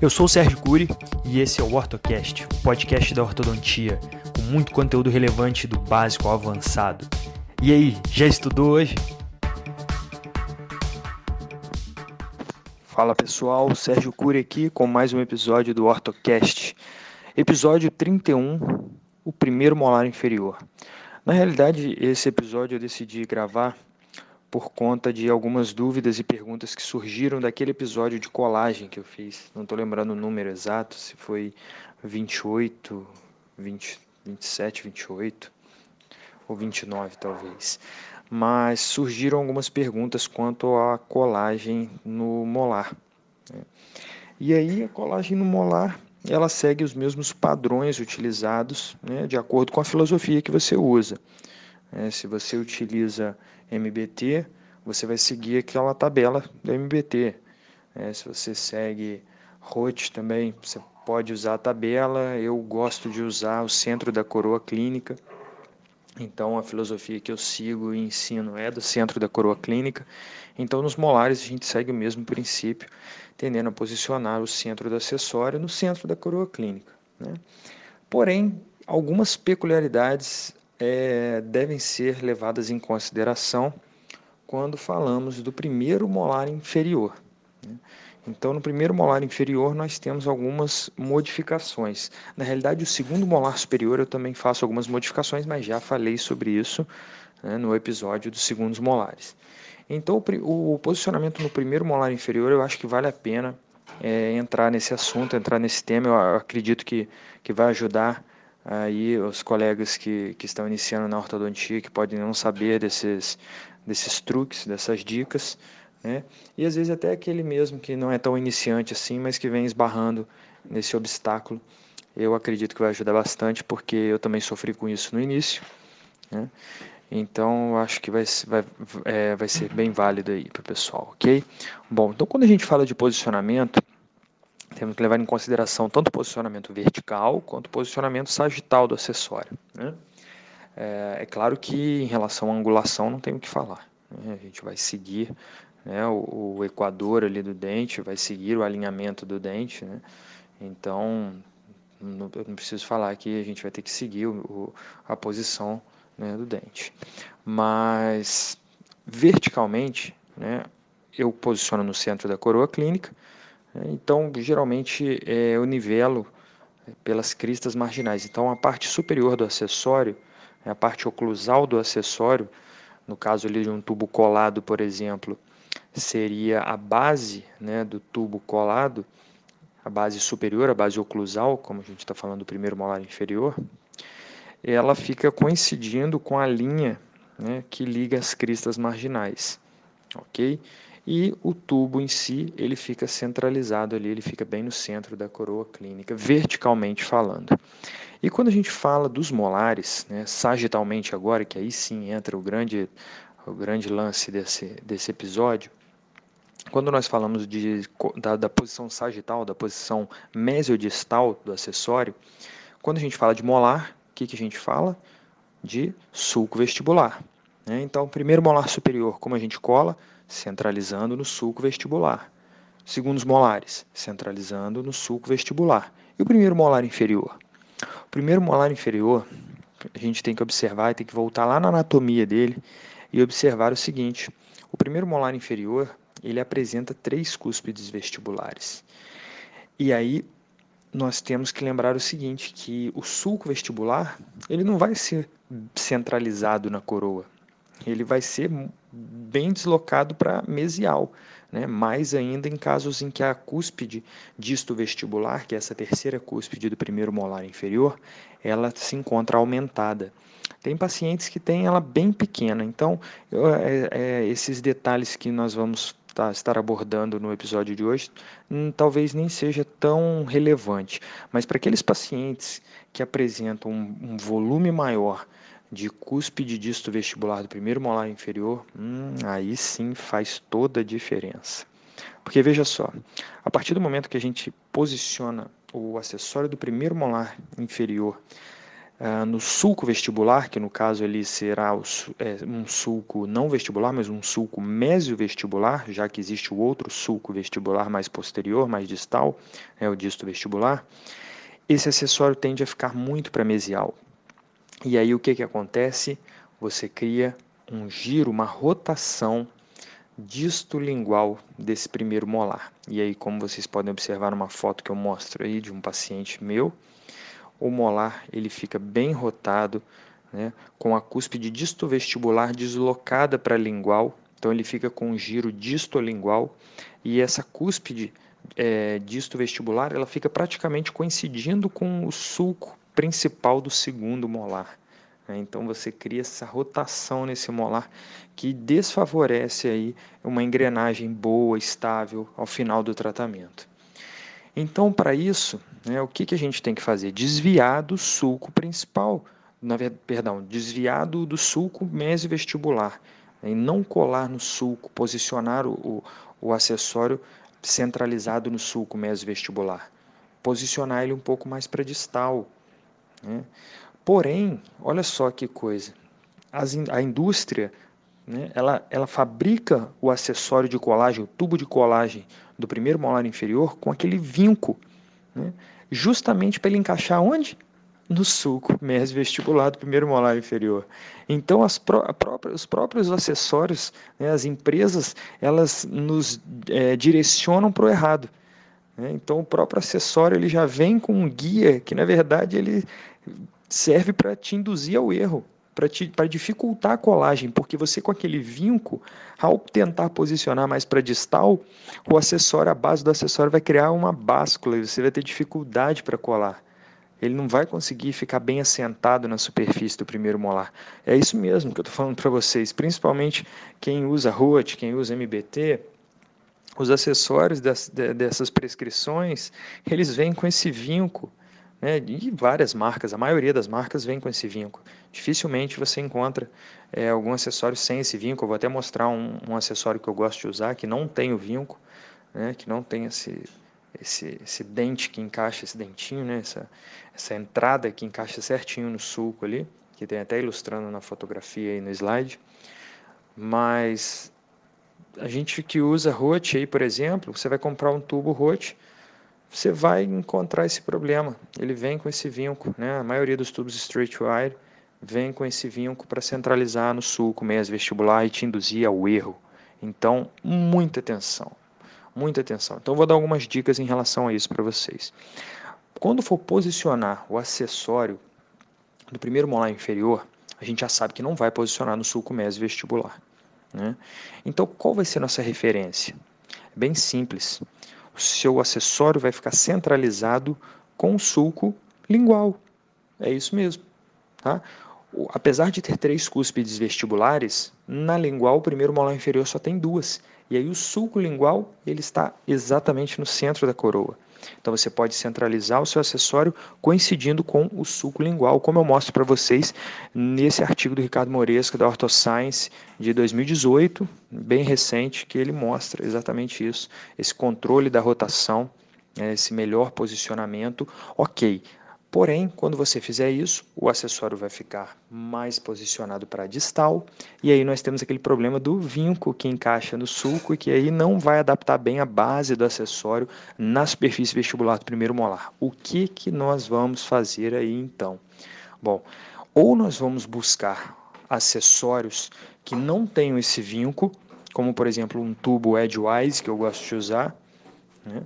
Eu sou o Sérgio Cury e esse é o OrtoCast, o podcast da ortodontia, com muito conteúdo relevante do básico ao avançado. E aí, já estudou hoje? Fala pessoal, Sérgio Cury aqui com mais um episódio do OrtoCast. Episódio 31, o primeiro molar inferior. Na realidade, esse episódio eu decidi gravar por conta de algumas dúvidas e perguntas que surgiram daquele episódio de colagem que eu fiz. Não estou lembrando o número exato, se foi 28, 20, 27, 28 ou 29 talvez. Mas surgiram algumas perguntas quanto à colagem no molar. Né? E aí a colagem no molar ela segue os mesmos padrões utilizados né, de acordo com a filosofia que você usa. É, se você utiliza MBT, você vai seguir aquela tabela do MBT. É, se você segue ROT também, você pode usar a tabela. Eu gosto de usar o centro da coroa clínica. Então, a filosofia que eu sigo e ensino é do centro da coroa clínica. Então, nos molares, a gente segue o mesmo princípio, tendendo a posicionar o centro do acessório no centro da coroa clínica. Né? Porém, algumas peculiaridades é, devem ser levadas em consideração quando falamos do primeiro molar inferior. Né? Então, no primeiro molar inferior, nós temos algumas modificações. Na realidade, o segundo molar superior eu também faço algumas modificações, mas já falei sobre isso né, no episódio dos segundos molares. Então, o, posicionamento no primeiro molar inferior, eu acho que vale a pena é, entrar nesse assunto, entrar nesse tema. Eu acredito que, que vai ajudar aí os colegas que, que estão iniciando na ortodontia, que podem não saber desses, desses truques, dessas dicas, né? E às vezes até aquele mesmo que não é tão iniciante assim, mas que vem esbarrando nesse obstáculo, eu acredito que vai ajudar bastante, porque eu também sofri com isso no início, né? Então, acho que vai, vai, é, vai ser bem válido aí para o pessoal, ok? Bom, então quando a gente fala de posicionamento, temos que levar em consideração tanto o posicionamento vertical quanto o posicionamento sagital do acessório. Né? É, é, claro que em relação à angulação não tem o que falar. Né? A gente vai seguir né, o, o, equador ali do dente, vai seguir o alinhamento do dente. Né? Então, não, não preciso falar que a gente vai ter que seguir o, o, a posição né, do dente. Mas verticalmente, né, eu posiciono no centro da coroa clínica então, geralmente, é, eu nivelo é, pelas cristas marginais. Então, a parte superior do acessório, a parte oclusal do acessório, no caso ali de um tubo colado, por exemplo, seria a base né, do tubo colado, a base superior, a base oclusal, como a gente está falando do primeiro molar inferior, ela fica coincidindo com a linha né, que liga as cristas marginais, ok? E o tubo em si ele fica centralizado ali, ele fica bem no centro da coroa clínica, verticalmente falando. E quando a gente fala dos molares, né, sagitalmente agora, que aí sim entra o grande, o grande lance desse, desse episódio, quando nós falamos de, da, da posição sagital, da posição mesiodistal do acessório, quando a gente fala de molar, o que, que a gente fala? De sulco vestibular. Né? Então, primeiro molar superior, como a gente cola, centralizando no sulco vestibular. Segundos molares, centralizando no sulco vestibular. E o primeiro molar inferior? O primeiro molar inferior, a gente tem que observar e tem que voltar lá na anatomia dele e observar o seguinte: o primeiro molar inferior ele apresenta três cúspides vestibulares. E aí nós temos que lembrar o seguinte, que o sulco vestibular ele não vai ser centralizado na coroa, ele vai ser bem deslocado para mesial, né? mais ainda em casos em que a cúspide disto vestibular, que é essa terceira cúspide do primeiro molar inferior, ela se encontra aumentada. Tem pacientes que têm ela bem pequena, então é, é, esses detalhes que nós vamos tá, estar abordando no episódio de hoje hum, talvez nem seja tão relevante, mas para aqueles pacientes que apresentam um, um volume maior de cúspide disto vestibular do primeiro molar inferior, hum, aí sim faz toda a diferença. Porque veja só, a partir do momento que a gente posiciona o acessório do primeiro molar inferior uh, no sulco vestibular, que no caso ele será o, é, um sulco não vestibular, mas um sulco mesio-vestibular, já que existe o outro sulco vestibular mais posterior, mais distal, é o disto vestibular, esse acessório tende a ficar muito para mesial. E aí o que, que acontece? Você cria um giro, uma rotação distolingual desse primeiro molar. E aí, como vocês podem observar numa foto que eu mostro aí de um paciente meu, o molar ele fica bem rotado, né, com a cúspide distovestibular deslocada para a lingual, então ele fica com um giro distolingual e essa cúspide é, distovestibular ela fica praticamente coincidindo com o sulco principal do segundo molar. Né? Então você cria essa rotação nesse molar que desfavorece aí uma engrenagem boa, estável ao final do tratamento. Então, para isso, né, o que, que a gente tem que fazer? Desviar do sulco principal, na, perdão, desviar do, do sulco mesovestibular, né, e não colar no sulco, posicionar o, o, o acessório centralizado no sulco mesovestibular. Posicionar ele um pouco mais para distal. Né? Porém, olha só que coisa, As, a indústria né, ela, ela fabrica o acessório de colagem, o tubo de colagem do primeiro molar inferior com aquele vinco, né? justamente para ele encaixar onde? No sulco mesovestibular do primeiro molar inferior. Então, as pró os próprios acessórios, né, as empresas, elas nos é, direcionam para o errado. Né? Então, o próprio acessório ele já vem com um guia que, na verdade, ele serve para te induzir ao erro para dificultar a colagem, porque você com aquele vinco, ao tentar posicionar mais para distal, o acessório, a base do acessório vai criar uma báscula e você vai ter dificuldade para colar. Ele não vai conseguir ficar bem assentado na superfície do primeiro molar. É isso mesmo que eu estou falando para vocês, principalmente quem usa ROT, quem usa MBT, os acessórios dessas prescrições, eles vêm com esse vinco né, e várias marcas, a maioria das marcas vem com esse vinco. Dificilmente você encontra é, algum acessório sem esse vinco. Eu vou até mostrar um, um, acessório que eu gosto de usar, que não tem o vinco, né, que não tem esse, esse, esse dente que encaixa, esse dentinho, né, essa, essa entrada que encaixa certinho no sulco ali, que tem até ilustrando na fotografia aí no slide. Mas a gente que usa ROT aí, por exemplo, você vai comprar um tubo ROT, você vai encontrar esse problema. Ele vem com esse vinco, né? A maioria dos tubos straight wire vem com esse vinco para centralizar no sulco mesmo vestibular e te induzir ao erro. Então, muita atenção, muita atenção. Então, vou dar algumas dicas em relação a isso para vocês. Quando for posicionar o acessório do primeiro molar inferior, a gente já sabe que não vai posicionar no sulco mesmo vestibular. Né? Então, qual vai ser nossa referência? É bem simples o seu acessório vai ficar centralizado com o sulco lingual. É isso mesmo. Tá? Apesar de ter três cúspides vestibulares, na lingual o primeiro molar inferior só tem duas. E aí o sulco lingual ele está exatamente no centro da coroa. Então você pode centralizar o seu acessório coincidindo com o sulco lingual, como eu mostro para vocês nesse artigo do Ricardo Moresca da Orthoscience de 2018, bem recente, que ele mostra exatamente isso, esse controle da rotação, né, esse melhor posicionamento. Ok, Porém, quando você fizer isso, o acessório vai ficar mais posicionado para distal, e aí nós temos aquele problema do vinco que encaixa no sulco e que aí não vai adaptar bem a base do acessório na superfície vestibular do primeiro molar. O que, que nós vamos fazer aí então? Bom, ou nós vamos buscar acessórios que não tenham esse vinco, como por exemplo um tubo edgewise que eu gosto de usar, né?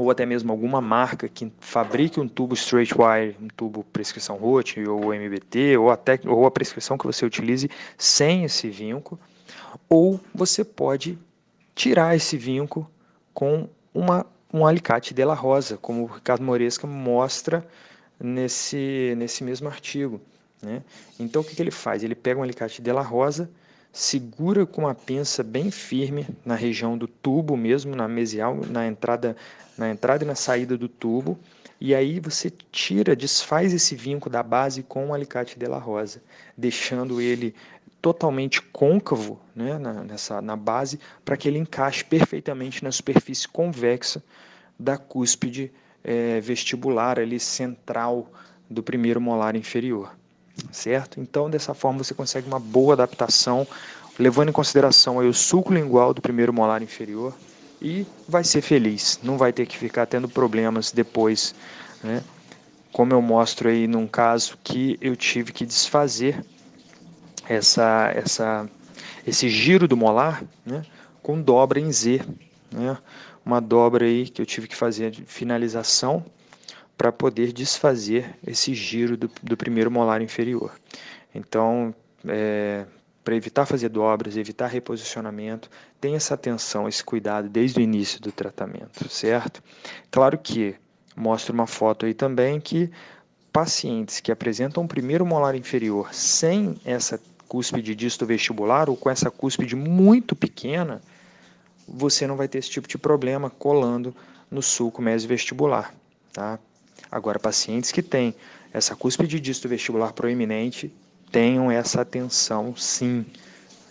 Ou até mesmo alguma marca que fabrique um tubo straight wire, um tubo prescrição ROT ou MBT, ou até ou a prescrição que você utilize sem esse vinco, ou você pode tirar esse vinco com uma, um alicate de la rosa, como o Ricardo Moresca mostra nesse, nesse mesmo artigo. Né? Então o que, que ele faz? Ele pega um alicate de la rosa, segura com uma pinça bem firme na região do tubo mesmo, na mesial, na entrada, na entrada e na saída do tubo, e aí você tira, desfaz esse vinco da base com o alicate de la rosa, deixando ele totalmente côncavo né, na, nessa, na base para que ele encaixe perfeitamente na superfície convexa da cúspide é, vestibular ali central do primeiro molar inferior, certo? Então, dessa forma, você consegue uma boa adaptação, levando em consideração aí o sulco lingual do primeiro molar inferior e vai ser feliz, não vai ter que ficar tendo problemas depois, né? Como eu mostro aí num caso que eu tive que desfazer essa, essa, esse giro do molar né, com dobra em Z, né? uma dobra aí que eu tive que fazer de finalização para poder desfazer esse giro do, do primeiro molar inferior. Então, é, para evitar fazer dobras, evitar reposicionamento, tem essa atenção, esse cuidado desde o início do tratamento, certo? Claro que mostro uma foto aí também que pacientes que apresentam o primeiro molar inferior sem essa cúspide disto vestibular ou com essa cúspide muito pequena, você não vai ter esse tipo de problema colando no sulco mesovestibular, tá? Agora, pacientes que têm essa cúspide disto vestibular proeminente, tenham essa atenção sim.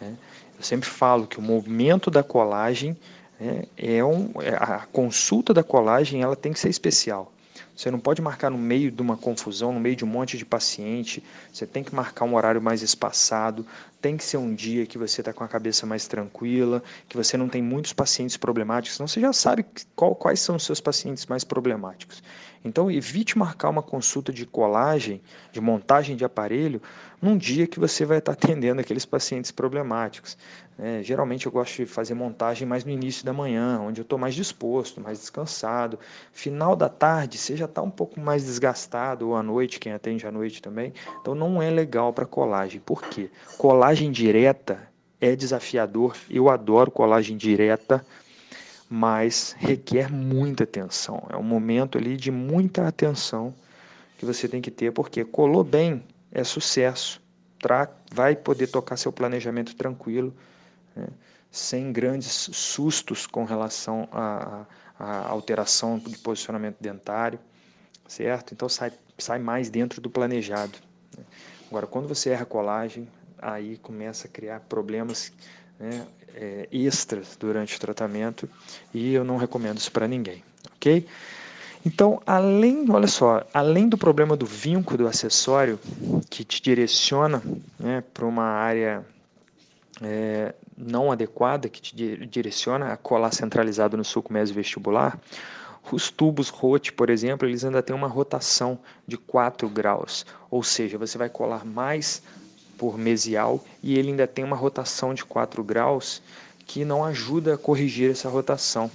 Né? Eu sempre falo que o movimento da colagem é, é um, é, a consulta da colagem ela tem que ser especial. Você não pode marcar no meio de uma confusão, no meio de um monte de paciente. Você tem que marcar um horário mais espaçado. Tem que ser um dia que você está com a cabeça mais tranquila, que você não tem muitos pacientes problemáticos. Senão você já sabe qual, quais são os seus pacientes mais problemáticos. Então, evite marcar uma consulta de colagem, de montagem de aparelho, num dia que você vai estar atendendo aqueles pacientes problemáticos. É, geralmente eu gosto de fazer montagem mais no início da manhã, onde eu estou mais disposto, mais descansado. Final da tarde, você já está um pouco mais desgastado, ou à noite, quem atende à noite também. Então não é legal para colagem. Por quê? Colagem direta é desafiador. Eu adoro colagem direta, mas requer muita atenção. É um momento ali de muita atenção que você tem que ter, porque colou bem é sucesso. Vai poder tocar seu planejamento tranquilo né, sem grandes sustos com relação à, alteração de posicionamento dentário, certo? Então sai, sai mais dentro do planejado. Né? Agora, quando você erra colagem, aí começa a criar problemas né, é, extras durante o tratamento e eu não recomendo isso para ninguém, ok? Então, além, olha só, além do problema do vinco do acessório que te direciona né, para uma área é, não adequada que te direciona a colar centralizado no sulco mesovestibular, os tubos ROT, por exemplo, eles ainda têm uma rotação de 4 graus, ou seja, você vai colar mais por mesial e ele ainda tem uma rotação de 4 graus que não ajuda a corrigir essa rotação.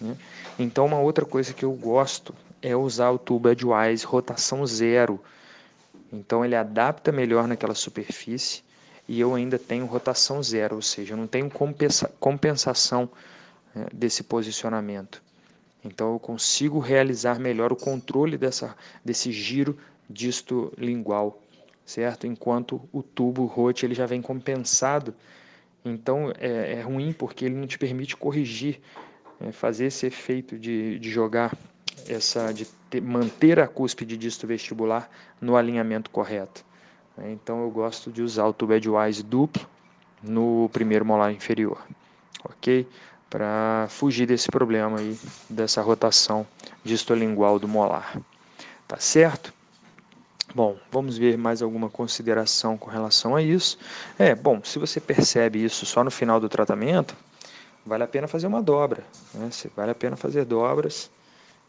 Né? Então, uma outra coisa que eu gosto é usar o tubo Edgewise rotação zero. Então, ele adapta melhor naquela superfície e eu ainda tenho rotação zero, ou seja, eu não tenho compensa, compensação né, desse posicionamento. Então eu consigo realizar melhor o controle dessa, desse giro disto lingual, certo? Enquanto o tubo ROT ele já vem compensado. Então é, é ruim porque ele não te permite corrigir, é, fazer esse efeito de, de jogar essa, de ter, manter a cúspide disto vestibular no alinhamento correto. Né? Então eu gosto de usar o tubo edgewise duplo no primeiro molar inferior, ok? Para fugir desse problema aí, dessa rotação distolingual do molar, tá certo? Bom, vamos ver mais alguma consideração com relação a isso. É, bom, se você percebe isso só no final do tratamento, vale a pena fazer uma dobra, né? Vale a pena fazer dobras.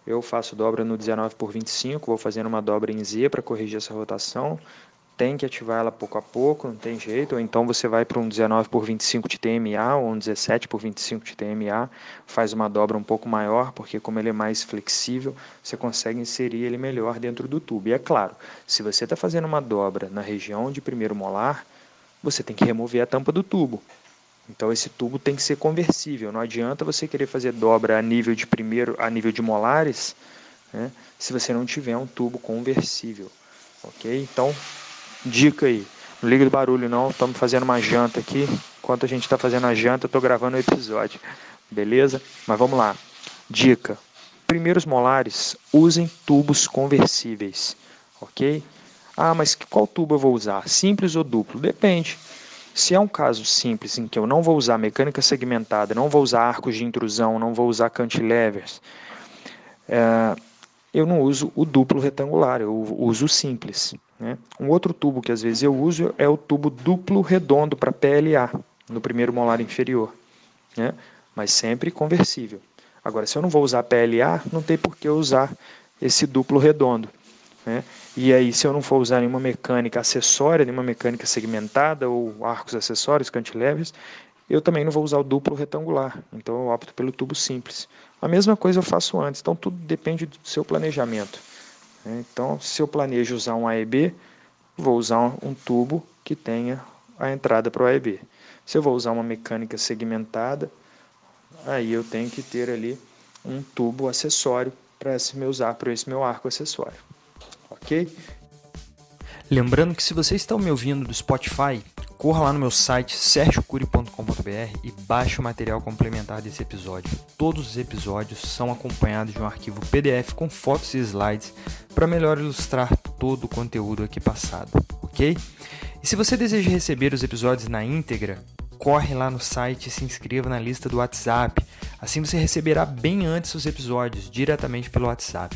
Eu faço dobra no 19 por 25, vou fazendo uma dobra em Z para corrigir essa rotação tem que ativar ela pouco a pouco, não tem jeito, ou então você vai para um 19 por 25 de TMA ou um 17 por 25 de TMA, faz uma dobra um pouco maior, porque como ele é mais flexível, você consegue inserir ele melhor dentro do tubo. E é claro, se você está fazendo uma dobra na região de primeiro molar, você tem que remover a tampa do tubo. Então esse tubo tem que ser conversível. Não adianta você querer fazer dobra a nível de primeiro, a nível de molares, né, se você não tiver um tubo conversível, ok? Então Dica aí. Não liga do barulho não, estamos fazendo uma janta aqui. Enquanto a gente está fazendo a janta, eu estou gravando o episódio. Beleza? Mas vamos lá. Dica. Primeiros molares, usem tubos conversíveis. Ok? Ah, mas qual tubo eu vou usar? Simples ou duplo? Depende. Se é um caso simples em que eu não vou usar mecânica segmentada, não vou usar arcos de intrusão, não vou usar cantilevers, é, eu não uso o duplo retangular, eu uso o simples. Né? Um outro tubo que às vezes eu uso é o tubo duplo redondo para PLA, no primeiro molar inferior, né? mas sempre conversível. Agora, se eu não vou usar PLA, não tem por que usar esse duplo redondo. Né? E aí, se eu não for usar nenhuma mecânica acessória, nenhuma mecânica segmentada ou arcos acessórios, cantilevers, eu também não vou usar o duplo retangular. Então, eu opto pelo tubo simples. A mesma coisa eu faço antes. Então, tudo depende do seu planejamento. Né? Então, se eu planejo usar um AEB, vou usar um tubo que tenha a entrada para o AEB. Se eu vou usar uma mecânica segmentada, aí eu tenho que ter ali um tubo acessório para esse meu usar para esse meu arco acessório. OK? Lembrando que se você está me ouvindo do Spotify, corra lá no meu site sergiocuri.com.br e baixe o material complementar desse episódio. Todos os episódios são acompanhados de um arquivo PDF com fotos e slides para melhor ilustrar todo o conteúdo aqui passado, ok? E se você deseja receber os episódios na íntegra, corre lá no site e se inscreva na lista do WhatsApp. Assim você receberá bem antes os episódios, diretamente pelo WhatsApp.